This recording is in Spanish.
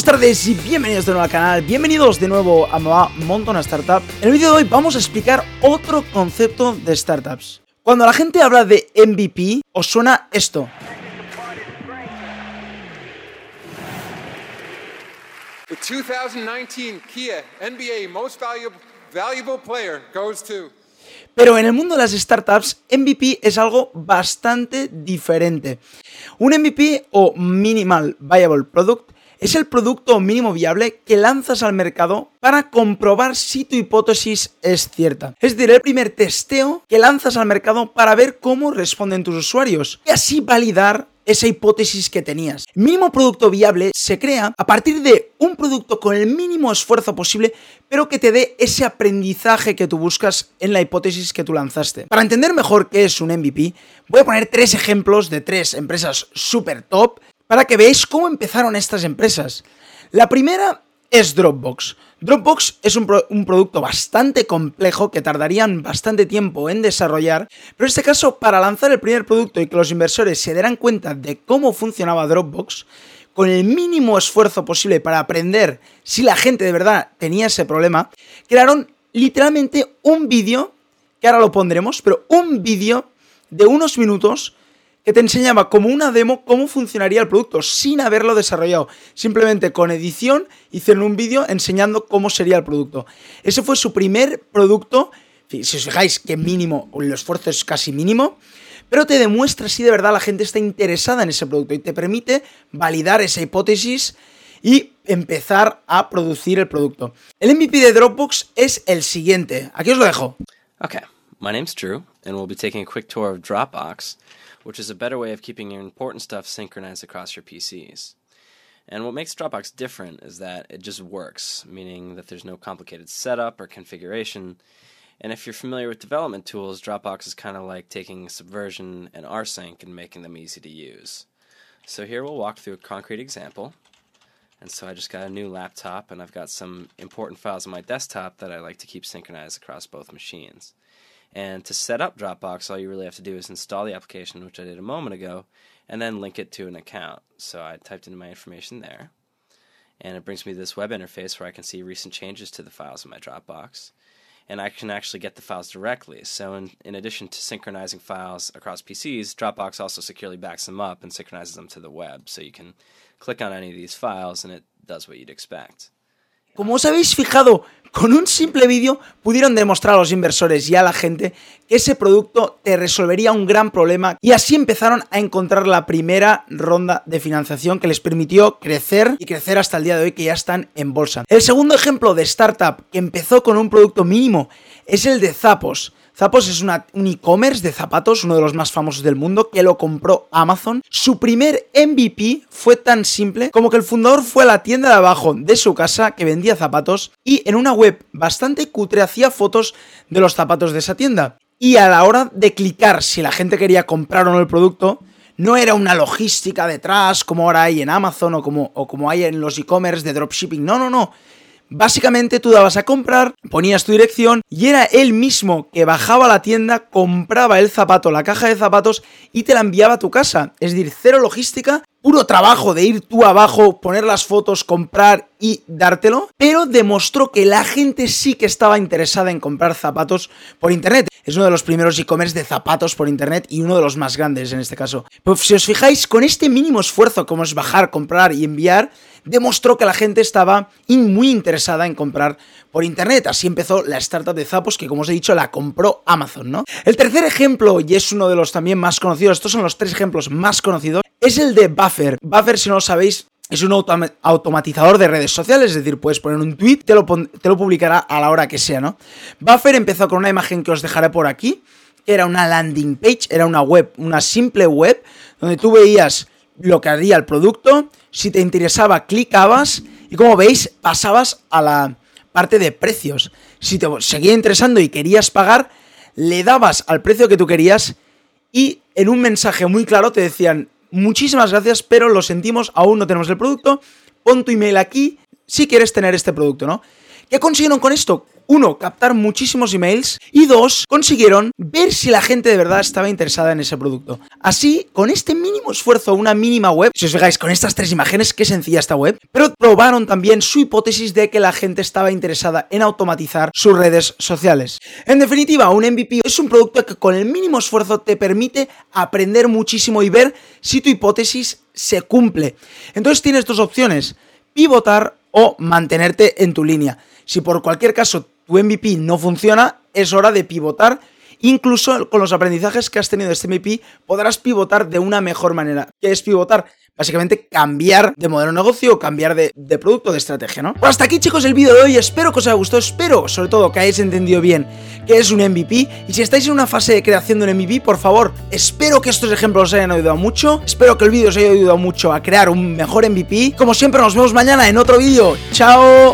buenas tardes y bienvenidos de nuevo al canal, bienvenidos de nuevo a Moa Monta una Startup. En el vídeo de hoy vamos a explicar otro concepto de startups. Cuando la gente habla de MVP, os suena esto. The 2019 Kia NBA Most Valuable, valuable Player goes to. Pero en el mundo de las startups, MVP es algo bastante diferente. Un MVP o Minimal Viable Product es el producto mínimo viable que lanzas al mercado para comprobar si tu hipótesis es cierta. Es decir, el primer testeo que lanzas al mercado para ver cómo responden tus usuarios y así validar esa hipótesis que tenías. Mínimo producto viable se crea a partir de un producto con el mínimo esfuerzo posible, pero que te dé ese aprendizaje que tú buscas en la hipótesis que tú lanzaste. Para entender mejor qué es un MVP, voy a poner tres ejemplos de tres empresas super top para que veáis cómo empezaron estas empresas. La primera es Dropbox. Dropbox es un, pro- un, producto bastante complejo que tardarían bastante tiempo en desarrollar, pero en este caso para lanzar el primer producto y que los inversores se dieran cuenta de cómo funcionaba Dropbox, con el mínimo esfuerzo posible para aprender si la gente de verdad tenía ese problema, crearon literalmente un vídeo, que ahora lo pondremos, pero un vídeo de unos minutos que te enseñaba como una demo cómo funcionaría el producto sin haberlo desarrollado. Simplemente con edición hicieron un vídeo enseñando cómo sería el producto. Ese fue su primer producto. Si os fijáis que mínimo, el esfuerzo es casi mínimo, pero te demuestra si de verdad la gente está interesada en ese producto y te permite validar esa hipótesis y empezar a producir el producto. El MVP de Dropbox es el siguiente. Aquí os lo dejo. Okay, my name's Drew, and we'll be taking a quick tour of Dropbox, which is a better way of keeping your important stuff synchronized across your PCs. And what makes Dropbox different is that it just works, meaning that there's no complicated setup or configuration. And if you're familiar with development tools, Dropbox is kind of like taking Subversion and rsync and making them easy to use. So here we'll walk through a concrete example. And so I just got a new laptop, and I've got some important files on my desktop that I like to keep synchronized across both machines. And to set up Dropbox, all you really have to do is install the application, which I did a moment ago, and then link it to an account. So I typed in my information there, and it brings me to this web interface where I can see recent changes to the files in my Dropbox. And I can actually get the files directly. So, in, in addition to synchronizing files across PCs, Dropbox also securely backs them up and synchronizes them to the web. So, you can click on any of these files and it does what you'd expect. Como os habéis fijado, con un simple vídeo pudieron demostrar a los inversores y a la gente que ese producto te resolvería un gran problema y así empezaron a encontrar la primera ronda de financiación que les permitió crecer y crecer hasta el día de hoy que ya están en bolsa. El segundo ejemplo de startup que empezó con un producto mínimo es el de Zappos. Zappos es una, un e-commerce de zapatos, uno de los más famosos del mundo, que lo compró Amazon. Su primer MVP fue tan simple como que el fundador fue a la tienda de abajo de su casa que vendía zapatos y en una web bastante cutre hacía fotos de los zapatos de esa tienda. Y a la hora de clicar si la gente quería comprar o no el producto, no era una logística detrás como ahora hay en Amazon o como, o como hay en los e-commerce de dropshipping. No, no, no. Básicamente tú dabas a comprar, ponías tu dirección y era él mismo que bajaba a la tienda, compraba el zapato, la caja de zapatos y te la enviaba a tu casa. Es decir, cero logística, puro trabajo de ir tú abajo, poner las fotos, comprar y dártelo, pero demostró que la gente sí que estaba interesada en comprar zapatos por internet. Es uno de los primeros e-commerce de zapatos por internet y uno de los más grandes en este caso. Pues si os fijáis, con este mínimo esfuerzo como es bajar, comprar y enviar, demostró que la gente estaba muy interesada en comprar por internet. Así empezó la startup de Zappos, que como os he dicho, la compró Amazon, ¿no? El tercer ejemplo, y es uno de los también más conocidos, estos son los tres ejemplos más conocidos, es el de Buffer. Buffer, si no lo sabéis, es un autom automatizador de redes sociales, es decir, puedes poner un tweet, te lo, te lo publicará a la hora que sea, ¿no? Buffer empezó con una imagen que os dejaré por aquí, que era una landing page, era una web, una simple web, donde tú veías lo que haría el producto, si te interesaba clicabas y como veis pasabas a la parte de precios. Si te seguía interesando y querías pagar, le dabas al precio que tú querías y en un mensaje muy claro te decían muchísimas gracias, pero lo sentimos, aún no tenemos el producto, pon tu email aquí si quieres tener este producto, ¿no? ¿Qué consiguieron con esto? Uno, captar muchísimos emails y dos, consiguieron ver si la gente de verdad estaba interesada en ese producto. Así, con este mínimo esfuerzo, una mínima web, si os fijáis con estas tres imágenes, qué sencilla esta web, pero probaron también su hipótesis de que la gente estaba interesada en automatizar sus redes sociales. En definitiva, un MVP es un producto que con el mínimo esfuerzo te permite aprender muchísimo y ver si tu hipótesis se cumple. Entonces tienes dos opciones, pivotar o mantenerte en tu línea. Si por cualquier caso tu MVP no funciona, es hora de pivotar. Incluso con los aprendizajes que has tenido de este MVP, podrás pivotar de una mejor manera. ¿Qué es pivotar? Básicamente cambiar de modelo de negocio cambiar de, de producto, de estrategia, ¿no? Pues hasta aquí chicos el vídeo de hoy, espero que os haya gustado, espero sobre todo que hayáis entendido bien qué es un MVP y si estáis en una fase de creación de un MVP, por favor, espero que estos ejemplos os hayan ayudado mucho, espero que el vídeo os haya ayudado mucho a crear un mejor MVP. Como siempre nos vemos mañana en otro vídeo, chao.